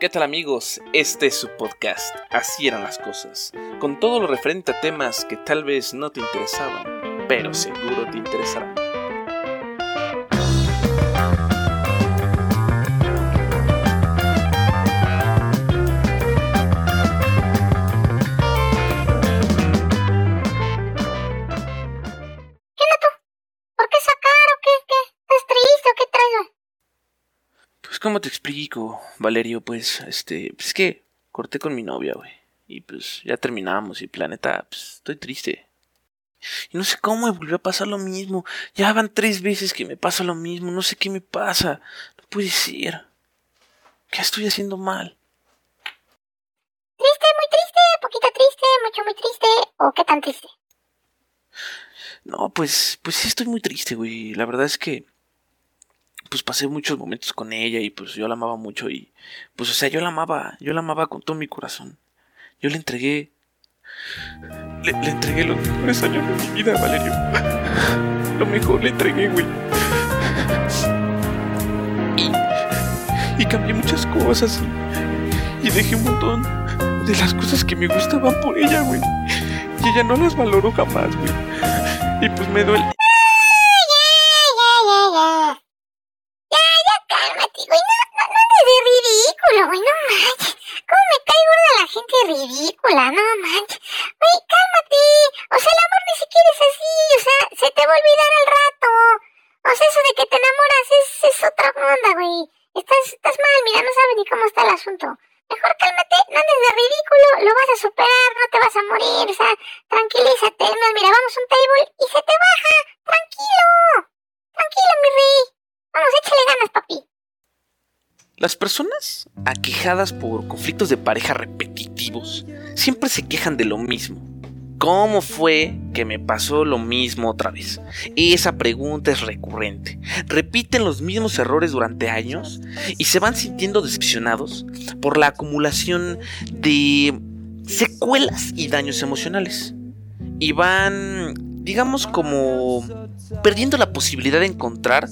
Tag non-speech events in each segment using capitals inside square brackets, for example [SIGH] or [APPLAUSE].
¿Qué tal amigos? Este es su podcast, Así eran las cosas, con todo lo referente a temas que tal vez no te interesaban, pero seguro te interesarán. Cómo te explico, Valerio, pues este, pues es que corté con mi novia, güey. Y pues ya terminamos y planeta, pues estoy triste. Y no sé cómo me volvió a pasar lo mismo. Ya van tres veces que me pasa lo mismo. No sé qué me pasa. No puede ser. ¿Qué estoy haciendo mal? ¿Triste, muy triste, poquito triste, mucho muy triste o qué tan triste? No, pues, pues sí estoy muy triste, güey. La verdad es que, pues pasé muchos momentos con ella y pues yo la amaba mucho y, pues o sea, yo la amaba, yo la amaba con todo mi corazón. Yo le entregué, le, entregué los mejores años de mi vida, Valerio. [LAUGHS] Lo mejor le entregué, güey. Y, y cambié muchas cosas y, y dejé un montón de las cosas que me gustaban por ella, güey. Y ella no las valoró jamás, güey. Y pues me duele. Ya, ya, ya, cálmate, güey, no, no, no andes de no manches. ¿Cómo me cae gorda la gente ridícula, no manches? Güey, cálmate. O sea, el amor ni siquiera es así, o sea, se te va a olvidar al rato. O sea, eso de que te enamoras es, es otra onda, güey. Estás, estás mal, mira, no sabes ni cómo está el asunto. Mejor cálmate, no andes de ridículo, lo vas a superar, no te vas a morir, o sea, tranquilízate. Más, mira, vamos a un table y se te baja. Tranquilo. Tranquilo, mi rey. Vamos, échale ganas, papi. Las personas aquejadas por conflictos de pareja repetitivos siempre se quejan de lo mismo. ¿Cómo fue que me pasó lo mismo otra vez? Esa pregunta es recurrente. Repiten los mismos errores durante años y se van sintiendo decepcionados por la acumulación de secuelas y daños emocionales. Y van, digamos, como perdiendo la posibilidad de encontrar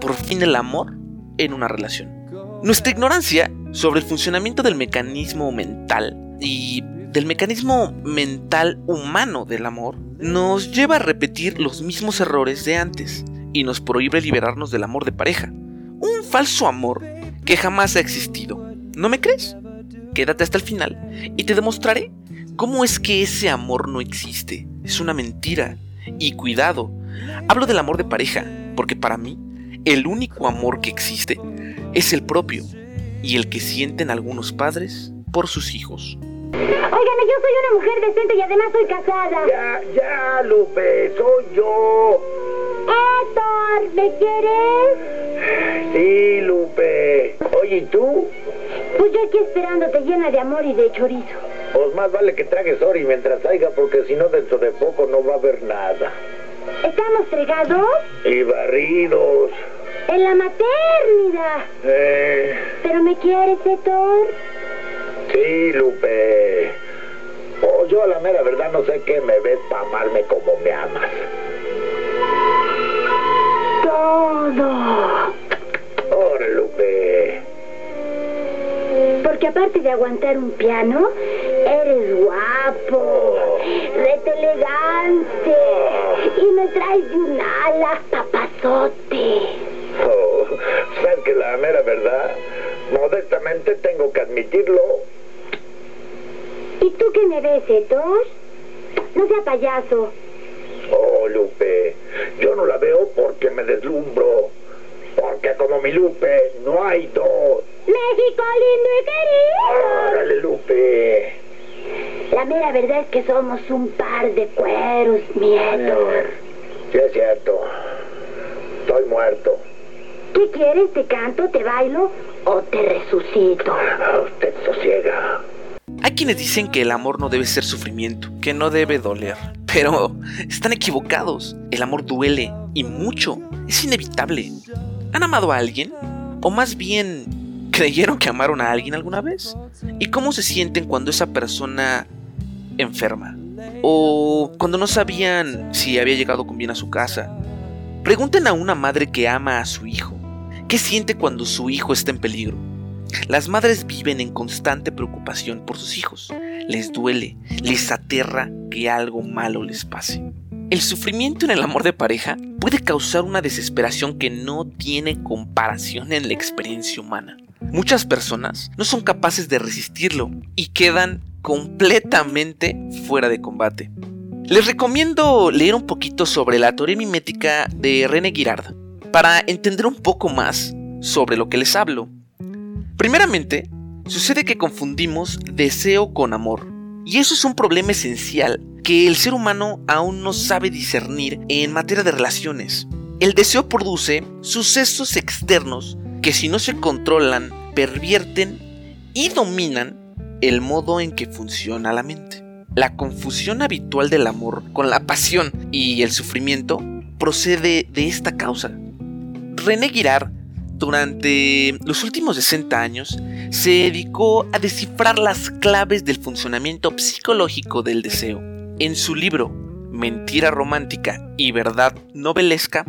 por fin el amor en una relación. Nuestra ignorancia sobre el funcionamiento del mecanismo mental y del mecanismo mental humano del amor nos lleva a repetir los mismos errores de antes y nos prohíbe liberarnos del amor de pareja. Un falso amor que jamás ha existido. ¿No me crees? Quédate hasta el final y te demostraré cómo es que ese amor no existe. Es una mentira. Y cuidado, hablo del amor de pareja, porque para mí el único amor que existe es el propio y el que sienten algunos padres por sus hijos. Óigame, yo soy una mujer decente y además soy casada. Ya, ya, Lupe, soy yo. Héctor, ¿me quieres? Sí, Lupe. Oye, ¿y tú? Pues yo aquí esperándote llena de amor y de chorizo. Pues más vale que tragues Ori mientras salga, porque si no, dentro de poco no va a haber nada. ¿Estamos fregados? Y barridos. En la maternidad. Eh, ¿Pero me quieres, Héctor? sí, Lupe. Oh, yo a la mera verdad no sé qué me ves para amarme como me amas. Todo. Ahora, Lupe. Porque aparte de aguantar un piano, eres guapo, rete elegante y me traes de un ala papazote. Oh, ¿Sabes que la mera verdad? Modestamente tengo que admitirlo. ¿Y tú qué me ves, Héctor? No sea payaso. Oh, Lupe, yo no la veo porque me deslumbro. Porque como mi Lupe, no hay dos. México lindo y querido. Órale, Lupe. La mera verdad es que somos un par de cueros, mi Héctor. Sí, es cierto. Estoy muerto. ¿Qué quieres? ¿Te canto, te bailo o te resucito? Ah, Usted sosiega. Hay quienes dicen que el amor no debe ser sufrimiento, que no debe doler. Pero están equivocados. El amor duele y mucho. Es inevitable. ¿Han amado a alguien? ¿O más bien creyeron que amaron a alguien alguna vez? ¿Y cómo se sienten cuando esa persona enferma? ¿O cuando no sabían si había llegado con bien a su casa? Pregunten a una madre que ama a su hijo. ¿Qué siente cuando su hijo está en peligro? Las madres viven en constante preocupación por sus hijos. Les duele, les aterra que algo malo les pase. El sufrimiento en el amor de pareja puede causar una desesperación que no tiene comparación en la experiencia humana. Muchas personas no son capaces de resistirlo y quedan completamente fuera de combate. Les recomiendo leer un poquito sobre la teoría mimética de René Girard para entender un poco más sobre lo que les hablo. Primeramente, sucede que confundimos deseo con amor, y eso es un problema esencial que el ser humano aún no sabe discernir en materia de relaciones. El deseo produce sucesos externos que si no se controlan, pervierten y dominan el modo en que funciona la mente. La confusión habitual del amor con la pasión y el sufrimiento procede de esta causa. René Girard, durante los últimos 60 años, se dedicó a descifrar las claves del funcionamiento psicológico del deseo en su libro Mentira Romántica y Verdad Novelesca,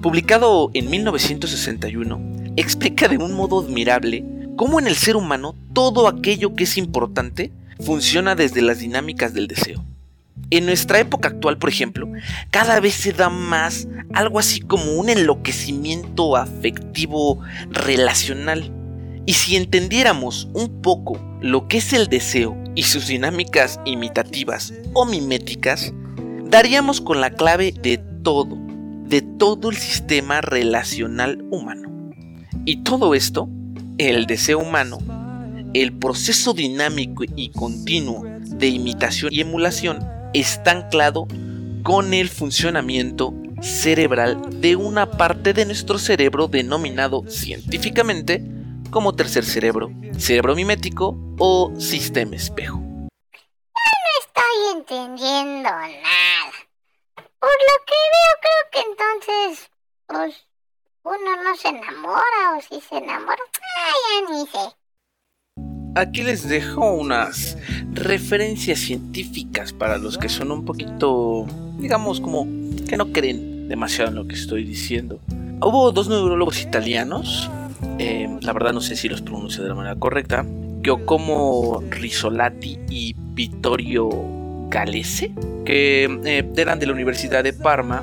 publicado en 1961, explica de un modo admirable cómo en el ser humano todo aquello que es importante funciona desde las dinámicas del deseo. En nuestra época actual, por ejemplo, cada vez se da más algo así como un enloquecimiento afectivo relacional. Y si entendiéramos un poco lo que es el deseo y sus dinámicas imitativas o miméticas, daríamos con la clave de todo, de todo el sistema relacional humano. Y todo esto, el deseo humano, el proceso dinámico y continuo de imitación y emulación, está anclado con el funcionamiento cerebral de una parte de nuestro cerebro denominado científicamente como tercer cerebro, cerebro mimético o sistema espejo. No estoy entendiendo nada. Por lo que veo, creo que entonces, pues, uno no se enamora o si se enamora, ah, ya ni sé. Aquí les dejo unas referencias científicas para los que son un poquito, digamos, como que no creen demasiado en lo que estoy diciendo. Hubo dos neurólogos italianos eh, la verdad no sé si los pronuncio de la manera correcta, Giacomo Risolati y Vittorio Galese, que eh, eran de la Universidad de Parma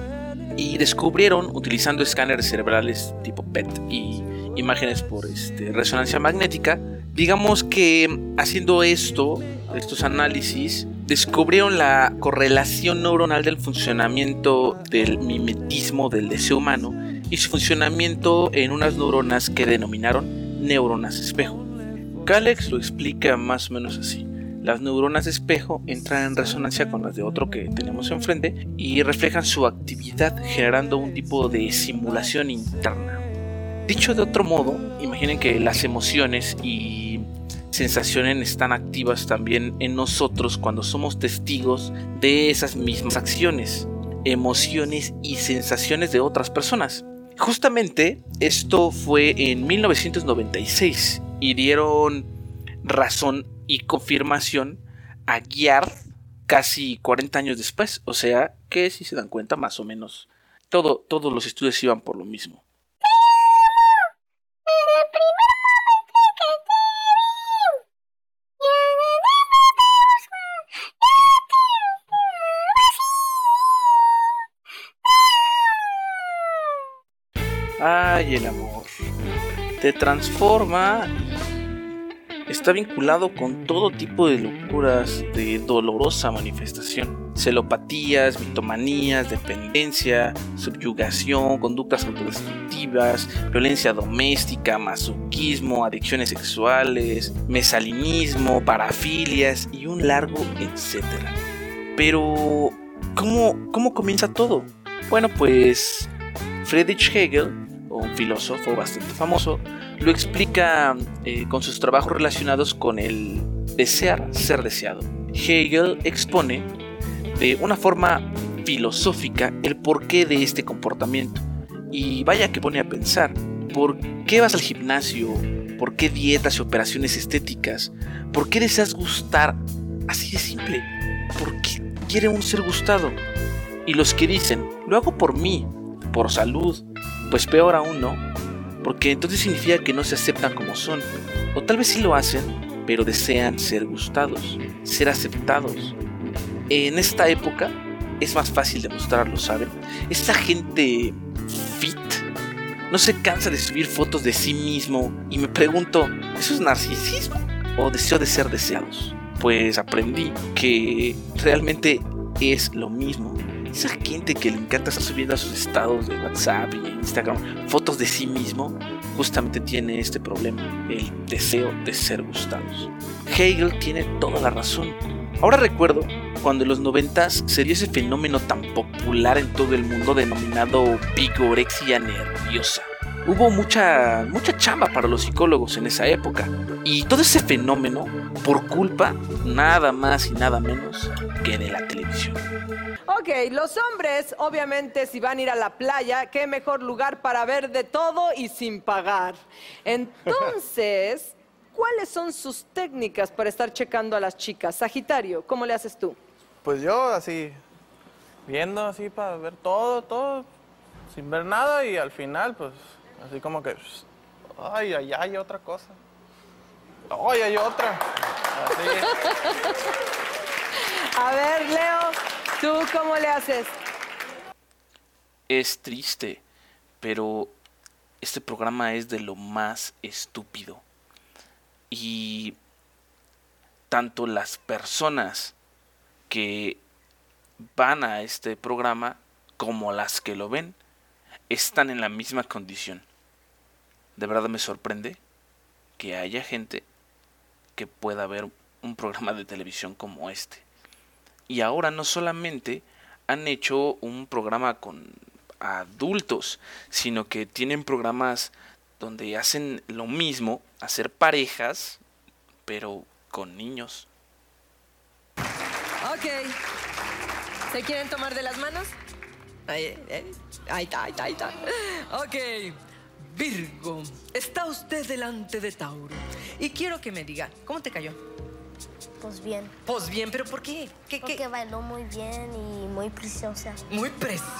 y descubrieron, utilizando escáneres cerebrales tipo PET y imágenes por este, resonancia magnética, digamos que haciendo esto, estos análisis, descubrieron la correlación neuronal del funcionamiento del mimetismo del deseo humano y su funcionamiento en unas neuronas que denominaron neuronas espejo. Calex lo explica más o menos así. Las neuronas espejo entran en resonancia con las de otro que tenemos enfrente y reflejan su actividad generando un tipo de simulación interna. Dicho de otro modo, imaginen que las emociones y sensaciones están activas también en nosotros cuando somos testigos de esas mismas acciones, emociones y sensaciones de otras personas. Justamente esto fue en 1996 y dieron razón y confirmación a Giard casi 40 años después. O sea que si se dan cuenta más o menos todo, todos los estudios iban por lo mismo. Ay, el amor. Te transforma. Está vinculado con todo tipo de locuras de dolorosa manifestación. Celopatías, mitomanías, dependencia, subyugación, conductas autodestructivas, violencia doméstica, masoquismo, adicciones sexuales, mesalinismo, parafilias y un largo etcétera. Pero, ¿cómo, ¿cómo comienza todo? Bueno, pues Friedrich Hegel un filósofo bastante famoso, lo explica eh, con sus trabajos relacionados con el desear ser deseado. Hegel expone de una forma filosófica el porqué de este comportamiento. Y vaya que pone a pensar, ¿por qué vas al gimnasio? ¿Por qué dietas y operaciones estéticas? ¿Por qué deseas gustar? Así de simple. ¿Por qué quiere un ser gustado? Y los que dicen, lo hago por mí, por salud, pues peor aún no, porque entonces significa que no se aceptan como son, o tal vez sí lo hacen, pero desean ser gustados, ser aceptados. En esta época es más fácil demostrarlo, ¿saben? Esta gente fit no se cansa de subir fotos de sí mismo y me pregunto, ¿eso es narcisismo o deseo de ser deseados? Pues aprendí que realmente es lo mismo. Esa gente que le encanta estar subiendo a sus estados de WhatsApp y Instagram fotos de sí mismo, justamente tiene este problema, el deseo de ser gustados. Hegel tiene toda la razón. Ahora recuerdo cuando en los noventas se dio ese fenómeno tan popular en todo el mundo denominado vigorexia nerviosa. Hubo mucha, mucha chamba para los psicólogos en esa época. Y todo ese fenómeno por culpa nada más y nada menos que de la televisión. Ok, los hombres, obviamente, si van a ir a la playa, qué mejor lugar para ver de todo y sin pagar. Entonces, [LAUGHS] ¿cuáles son sus técnicas para estar checando a las chicas? Sagitario, ¿cómo le haces tú? Pues yo así, viendo así para ver todo, todo, sin ver nada y al final, pues, así como que, ay, ay, ay, otra cosa. Ay, hay otra. Así. [LAUGHS] A ver, Leo, ¿tú cómo le haces? Es triste, pero este programa es de lo más estúpido. Y tanto las personas que van a este programa como las que lo ven están en la misma condición. De verdad me sorprende que haya gente que pueda ver un programa de televisión como este. Y ahora no solamente han hecho un programa con adultos, sino que tienen programas donde hacen lo mismo, hacer parejas, pero con niños. Ok. ¿Se quieren tomar de las manos? Ahí, eh, ahí está, ahí está, ahí está. Ok. Virgo, está usted delante de Tauro. Y quiero que me diga, ¿cómo te cayó? Pues bien, Pues bien, pero ¿por qué? ¿Qué, porque qué? bailó muy bien y muy preciosa. Muy preciosa.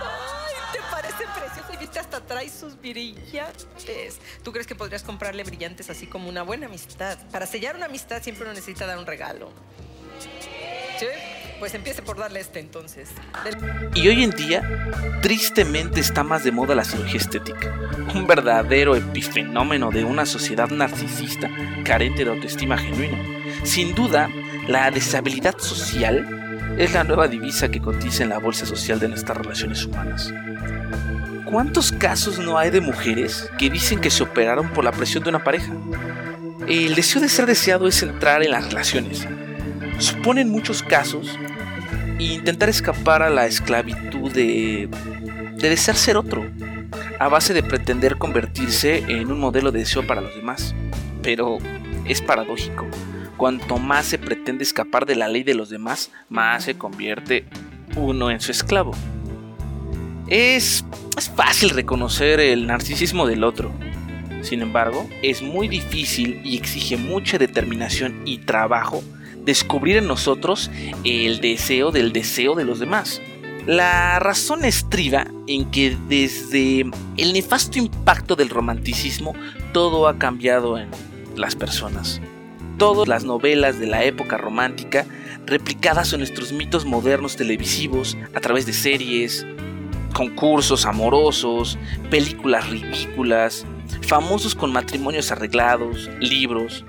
Ay, ¿Te parece preciosa? Y viste, hasta trae sus brillantes. ¿Tú crees que podrías comprarle brillantes así como una buena amistad? Para sellar una amistad siempre uno necesita dar un regalo. ¿Sí? Pues empiece por darle este entonces. Y hoy en día, tristemente está más de moda la cirugía estética, un verdadero epifenómeno de una sociedad narcisista carente de autoestima genuina. Sin duda, la deshabilidad social es la nueva divisa que cotiza en la bolsa social de nuestras relaciones humanas. ¿Cuántos casos no hay de mujeres que dicen que se operaron por la presión de una pareja? El deseo de ser deseado es entrar en las relaciones. Supone en muchos casos intentar escapar a la esclavitud de, de desear ser otro, a base de pretender convertirse en un modelo de deseo para los demás. Pero es paradójico. Cuanto más se pretende escapar de la ley de los demás, más se convierte uno en su esclavo. Es, es fácil reconocer el narcisismo del otro. Sin embargo, es muy difícil y exige mucha determinación y trabajo descubrir en nosotros el deseo del deseo de los demás. La razón estriba en que desde el nefasto impacto del romanticismo todo ha cambiado en las personas. Todas las novelas de la época romántica replicadas en nuestros mitos modernos televisivos a través de series, concursos amorosos, películas ridículas, famosos con matrimonios arreglados, libros,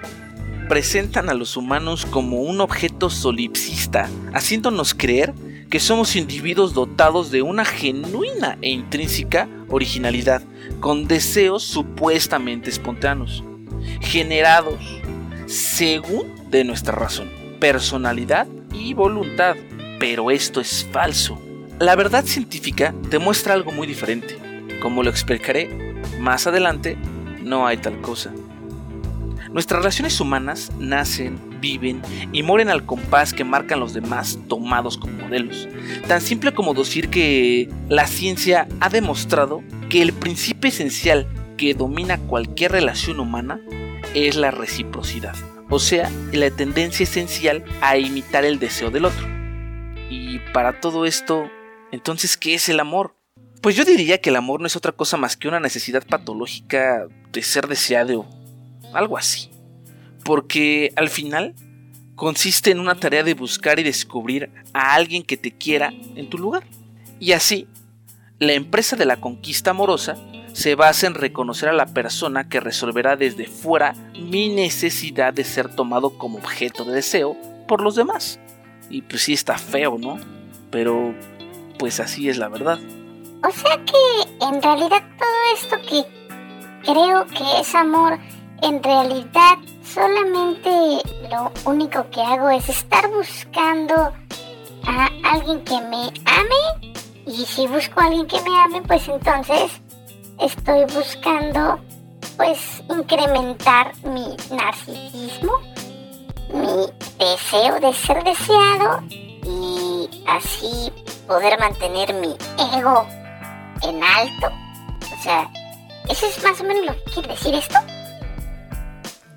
presentan a los humanos como un objeto solipsista, haciéndonos creer que somos individuos dotados de una genuina e intrínseca originalidad, con deseos supuestamente espontáneos, generados según de nuestra razón, personalidad y voluntad. Pero esto es falso. La verdad científica demuestra algo muy diferente. Como lo explicaré más adelante, no hay tal cosa. Nuestras relaciones humanas nacen, viven y mueren al compás que marcan los demás tomados como modelos. Tan simple como decir que la ciencia ha demostrado que el principio esencial que domina cualquier relación humana es la reciprocidad, o sea, la tendencia esencial a imitar el deseo del otro. Y para todo esto, entonces, ¿qué es el amor? Pues yo diría que el amor no es otra cosa más que una necesidad patológica de ser deseado, algo así. Porque al final consiste en una tarea de buscar y descubrir a alguien que te quiera en tu lugar. Y así, la empresa de la conquista amorosa se basa en reconocer a la persona que resolverá desde fuera mi necesidad de ser tomado como objeto de deseo por los demás. Y pues sí está feo, ¿no? Pero pues así es la verdad. O sea que en realidad todo esto que creo que es amor, en realidad solamente lo único que hago es estar buscando a alguien que me ame. Y si busco a alguien que me ame, pues entonces estoy buscando pues incrementar mi narcisismo, mi deseo de ser deseado y así poder mantener mi ego en alto. O sea, ¿eso es más o menos lo que quiere decir esto?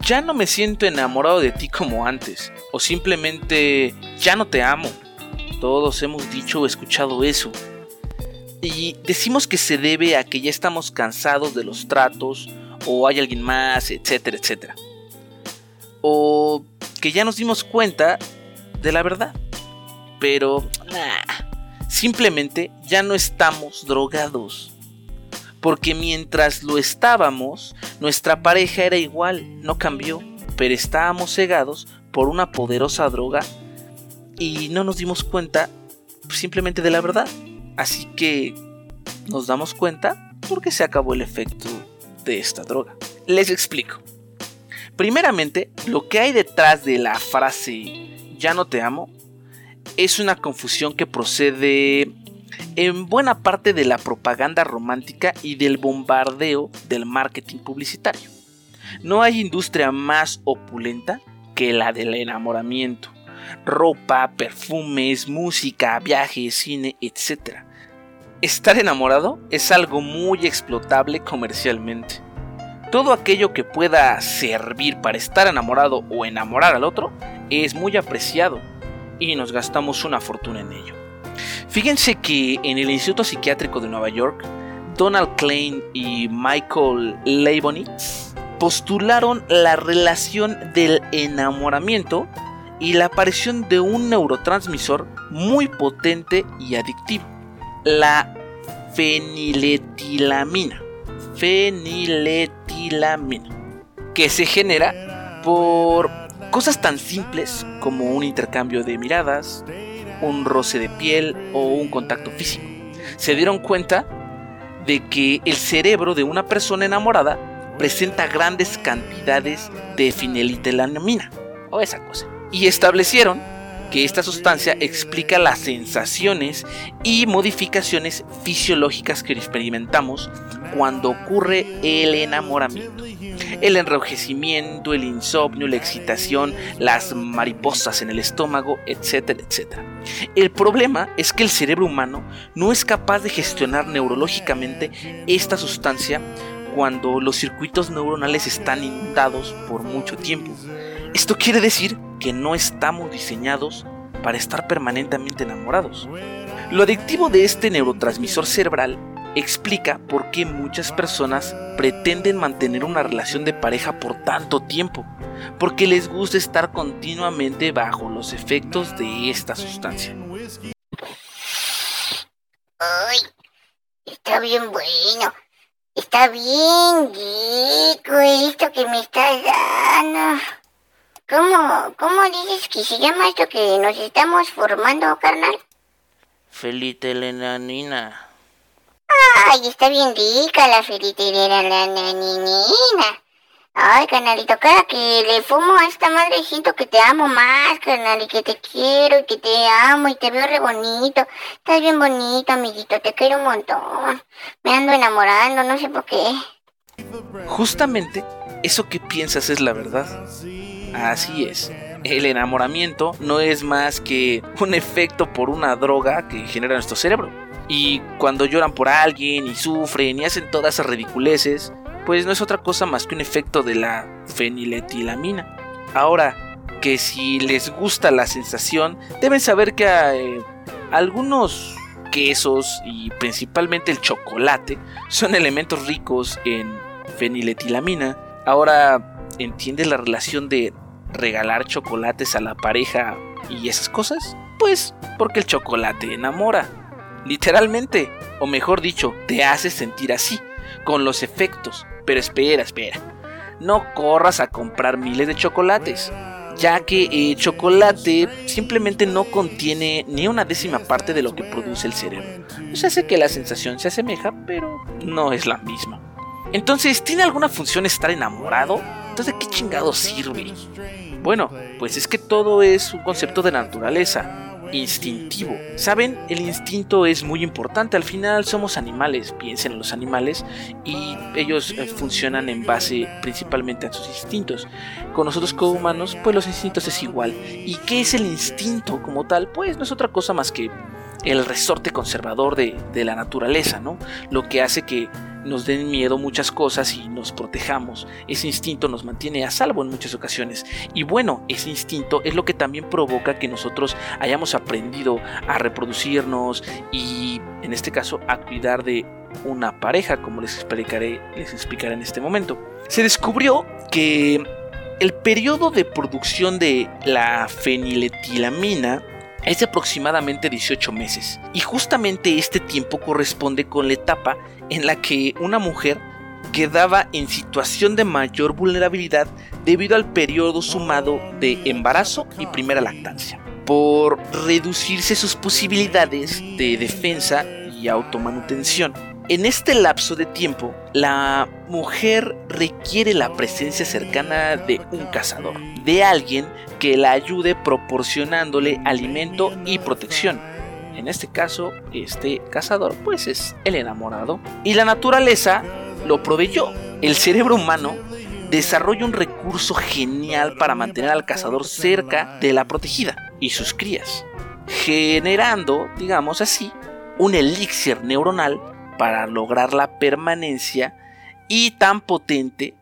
Ya no me siento enamorado de ti como antes, o simplemente ya no te amo. Todos hemos dicho o escuchado eso. Y decimos que se debe a que ya estamos cansados de los tratos, o hay alguien más, etcétera, etcétera. O que ya nos dimos cuenta de la verdad. Pero, nah, simplemente ya no estamos drogados. Porque mientras lo estábamos, nuestra pareja era igual, no cambió, pero estábamos cegados por una poderosa droga y no nos dimos cuenta simplemente de la verdad. Así que nos damos cuenta porque se acabó el efecto de esta droga. Les explico. Primeramente, lo que hay detrás de la frase ya no te amo es una confusión que procede en buena parte de la propaganda romántica y del bombardeo del marketing publicitario. No hay industria más opulenta que la del enamoramiento. Ropa, perfumes, música, viajes, cine, etc. Estar enamorado es algo muy explotable comercialmente. Todo aquello que pueda servir para estar enamorado o enamorar al otro es muy apreciado y nos gastamos una fortuna en ello. Fíjense que en el Instituto Psiquiátrico de Nueva York, Donald Klein y Michael Leibowitz postularon la relación del enamoramiento y la aparición de un neurotransmisor muy potente y adictivo, la feniletilamina. Feniletilamina, que se genera por cosas tan simples como un intercambio de miradas, un roce de piel o un contacto físico. Se dieron cuenta de que el cerebro de una persona enamorada presenta grandes cantidades de feniletilamina o esa cosa. Y establecieron que esta sustancia explica las sensaciones y modificaciones fisiológicas que experimentamos cuando ocurre el enamoramiento. El enrojecimiento, el insomnio, la excitación, las mariposas en el estómago, etcétera, etcétera. El problema es que el cerebro humano no es capaz de gestionar neurológicamente esta sustancia cuando los circuitos neuronales están inundados por mucho tiempo. Esto quiere decir que no estamos diseñados para estar permanentemente enamorados. Lo adictivo de este neurotransmisor cerebral explica por qué muchas personas pretenden mantener una relación de pareja por tanto tiempo, porque les gusta estar continuamente bajo los efectos de esta sustancia. Ay, está bien bueno. Está bien rico esto que me estás dando. ¿Cómo, ¿Cómo dices que se llama esto que nos estamos formando, carnal? Felitelenanina. Ay, está bien rica la felitelenanina. Ay, carnalito, cada que le fumo a esta madre siento que te amo más, carnal, y que te quiero, y que te amo, y te veo re bonito. Estás bien bonito, amiguito, te quiero un montón. Me ando enamorando, no sé por qué. Justamente eso que piensas es la verdad. Así es. El enamoramiento no es más que un efecto por una droga que genera nuestro cerebro. Y cuando lloran por alguien y sufren y hacen todas esas ridiculeces, pues no es otra cosa más que un efecto de la feniletilamina. Ahora, que si les gusta la sensación, deben saber que hay algunos quesos y principalmente el chocolate son elementos ricos en feniletilamina. Ahora, ¿entiendes la relación de regalar chocolates a la pareja y esas cosas? Pues porque el chocolate enamora. Literalmente, o mejor dicho, te hace sentir así, con los efectos. Pero espera, espera. No corras a comprar miles de chocolates, ya que el chocolate simplemente no contiene ni una décima parte de lo que produce el cerebro. Se hace que la sensación se asemeja, pero no es la misma. Entonces, ¿tiene alguna función estar enamorado? Entonces, ¿de qué chingado sirve? Bueno, pues es que todo es un concepto de naturaleza instintivo. ¿Saben? El instinto es muy importante. Al final somos animales, piensen en los animales y ellos eh, funcionan en base principalmente a sus instintos. Con nosotros como humanos, pues los instintos es igual. ¿Y qué es el instinto como tal? Pues no es otra cosa más que el resorte conservador de, de la naturaleza, ¿no? Lo que hace que nos den miedo muchas cosas y nos protejamos. Ese instinto nos mantiene a salvo en muchas ocasiones. Y bueno, ese instinto es lo que también provoca que nosotros hayamos aprendido a reproducirnos y en este caso a cuidar de una pareja, como les explicaré, les explicaré en este momento. Se descubrió que el periodo de producción de la feniletilamina es de aproximadamente 18 meses. Y justamente este tiempo corresponde con la etapa en la que una mujer quedaba en situación de mayor vulnerabilidad debido al periodo sumado de embarazo y primera lactancia, por reducirse sus posibilidades de defensa y automanutención. En este lapso de tiempo, la mujer requiere la presencia cercana de un cazador, de alguien que la ayude proporcionándole alimento y protección. En este caso, este cazador pues es el enamorado. Y la naturaleza lo proveyó. El cerebro humano desarrolla un recurso genial para mantener al cazador cerca de la protegida y sus crías, generando, digamos así, un elixir neuronal para lograr la permanencia y tan potente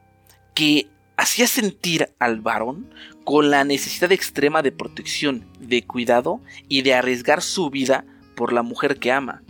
que hacía sentir al varón con la necesidad extrema de protección, de cuidado y de arriesgar su vida por la mujer que ama.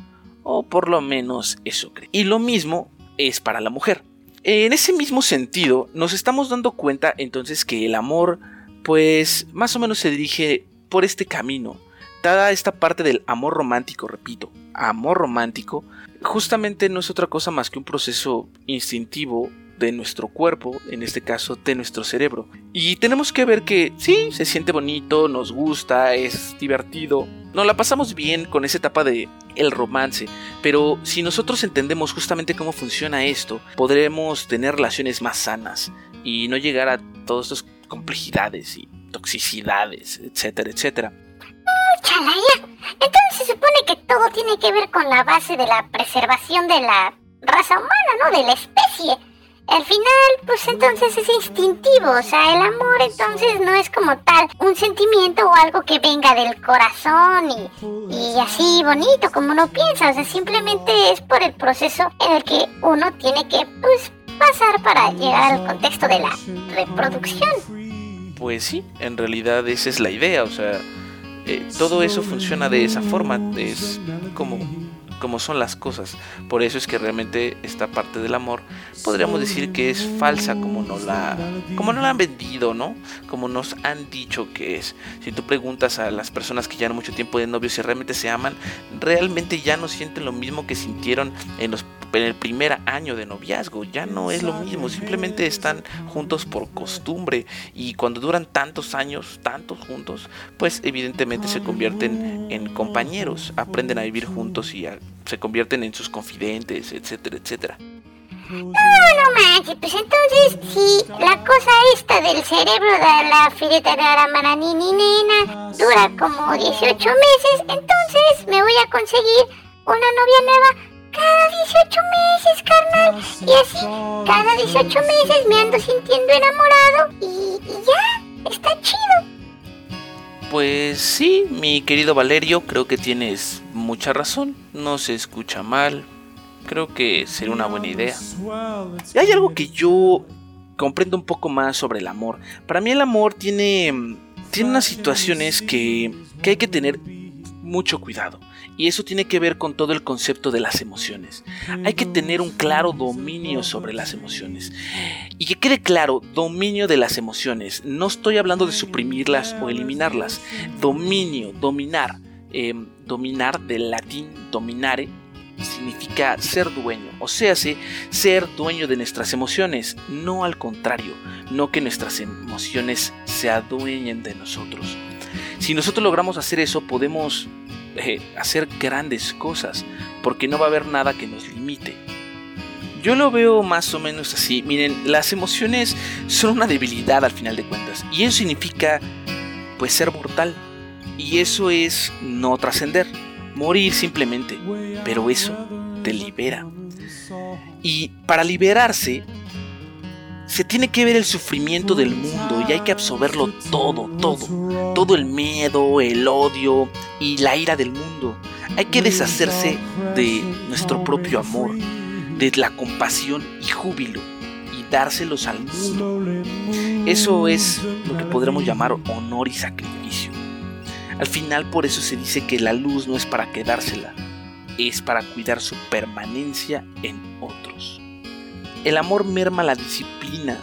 O por lo menos eso cree. Y lo mismo es para la mujer. En ese mismo sentido, nos estamos dando cuenta entonces que el amor, pues más o menos se dirige por este camino. Dada esta parte del amor romántico, repito, amor romántico, justamente no es otra cosa más que un proceso instintivo de nuestro cuerpo, en este caso de nuestro cerebro. Y tenemos que ver que sí, se siente bonito, nos gusta, es divertido, nos la pasamos bien con esa etapa de el romance, pero si nosotros entendemos justamente cómo funciona esto, podremos tener relaciones más sanas y no llegar a todas estas complejidades y toxicidades, etcétera, etcétera. Chalaya. Entonces se supone que todo tiene que ver con la base de la preservación de la raza humana, ¿no? De la especie. Al final, pues entonces es instintivo, o sea, el amor entonces no es como tal un sentimiento o algo que venga del corazón y, y así bonito como uno piensa, o sea, simplemente es por el proceso en el que uno tiene que, pues, pasar para llegar al contexto de la reproducción. Pues sí, en realidad esa es la idea, o sea, eh, todo eso funciona de esa forma, es como, como son las cosas. Por eso es que realmente esta parte del amor podríamos decir que es falsa como no la, como no la han vendido, ¿no? Como nos han dicho que es. Si tú preguntas a las personas que llevan mucho tiempo de novios si realmente se aman, realmente ya no sienten lo mismo que sintieron en los en el primer año de noviazgo. Ya no es lo mismo, simplemente están juntos por costumbre y cuando duran tantos años, tantos juntos, pues evidentemente se convierten en compañeros, aprenden a vivir juntos y se convierten en sus confidentes, etcétera, etcétera. No, no manches, pues entonces si la cosa esta del cerebro de la fileta de la nena dura como 18 meses, entonces me voy a conseguir una novia nueva cada 18 meses, carnal. Y así, cada 18 meses me ando sintiendo enamorado y, y ya, está chido. Pues sí, mi querido Valerio, creo que tienes mucha razón. No se escucha mal. Creo que sería una buena idea. Y hay algo que yo comprendo un poco más sobre el amor. Para mí el amor tiene, tiene unas situaciones que, que hay que tener mucho cuidado. Y eso tiene que ver con todo el concepto de las emociones. Hay que tener un claro dominio sobre las emociones. Y que quede claro, dominio de las emociones. No estoy hablando de suprimirlas o eliminarlas. Dominio, dominar. Em, dominar del latín dominare significa ser dueño, o sea, ser dueño de nuestras emociones, no al contrario, no que nuestras emociones se adueñen de nosotros. Si nosotros logramos hacer eso, podemos eh, hacer grandes cosas, porque no va a haber nada que nos limite. Yo lo veo más o menos así. Miren, las emociones son una debilidad al final de cuentas, y eso significa, pues, ser mortal. Y eso es no trascender, morir simplemente. Pero eso te libera. Y para liberarse, se tiene que ver el sufrimiento del mundo y hay que absorberlo todo, todo. Todo el miedo, el odio y la ira del mundo. Hay que deshacerse de nuestro propio amor, de la compasión y júbilo y dárselos al mundo. Eso es lo que podremos llamar honor y sacrificio. Al final por eso se dice que la luz no es para quedársela, es para cuidar su permanencia en otros. El amor merma la disciplina,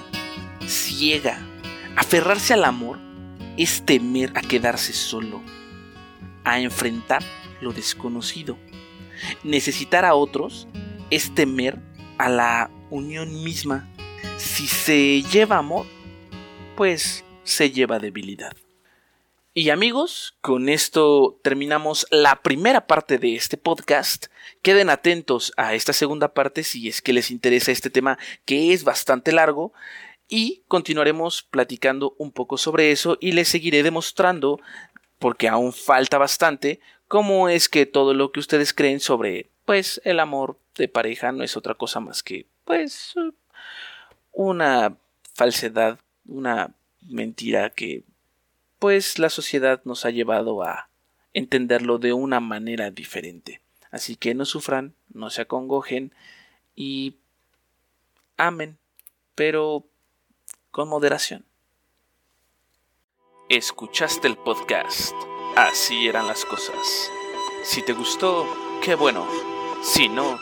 ciega. Aferrarse al amor es temer a quedarse solo, a enfrentar lo desconocido. Necesitar a otros es temer a la unión misma. Si se lleva amor, pues se lleva debilidad. Y amigos, con esto terminamos la primera parte de este podcast. Queden atentos a esta segunda parte si es que les interesa este tema que es bastante largo y continuaremos platicando un poco sobre eso y les seguiré demostrando, porque aún falta bastante, cómo es que todo lo que ustedes creen sobre pues el amor de pareja no es otra cosa más que pues una falsedad, una mentira que pues la sociedad nos ha llevado a entenderlo de una manera diferente. Así que no sufran, no se acongojen y amen, pero con moderación. Escuchaste el podcast. Así eran las cosas. Si te gustó, qué bueno. Si no,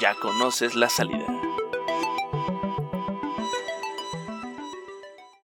ya conoces la salida.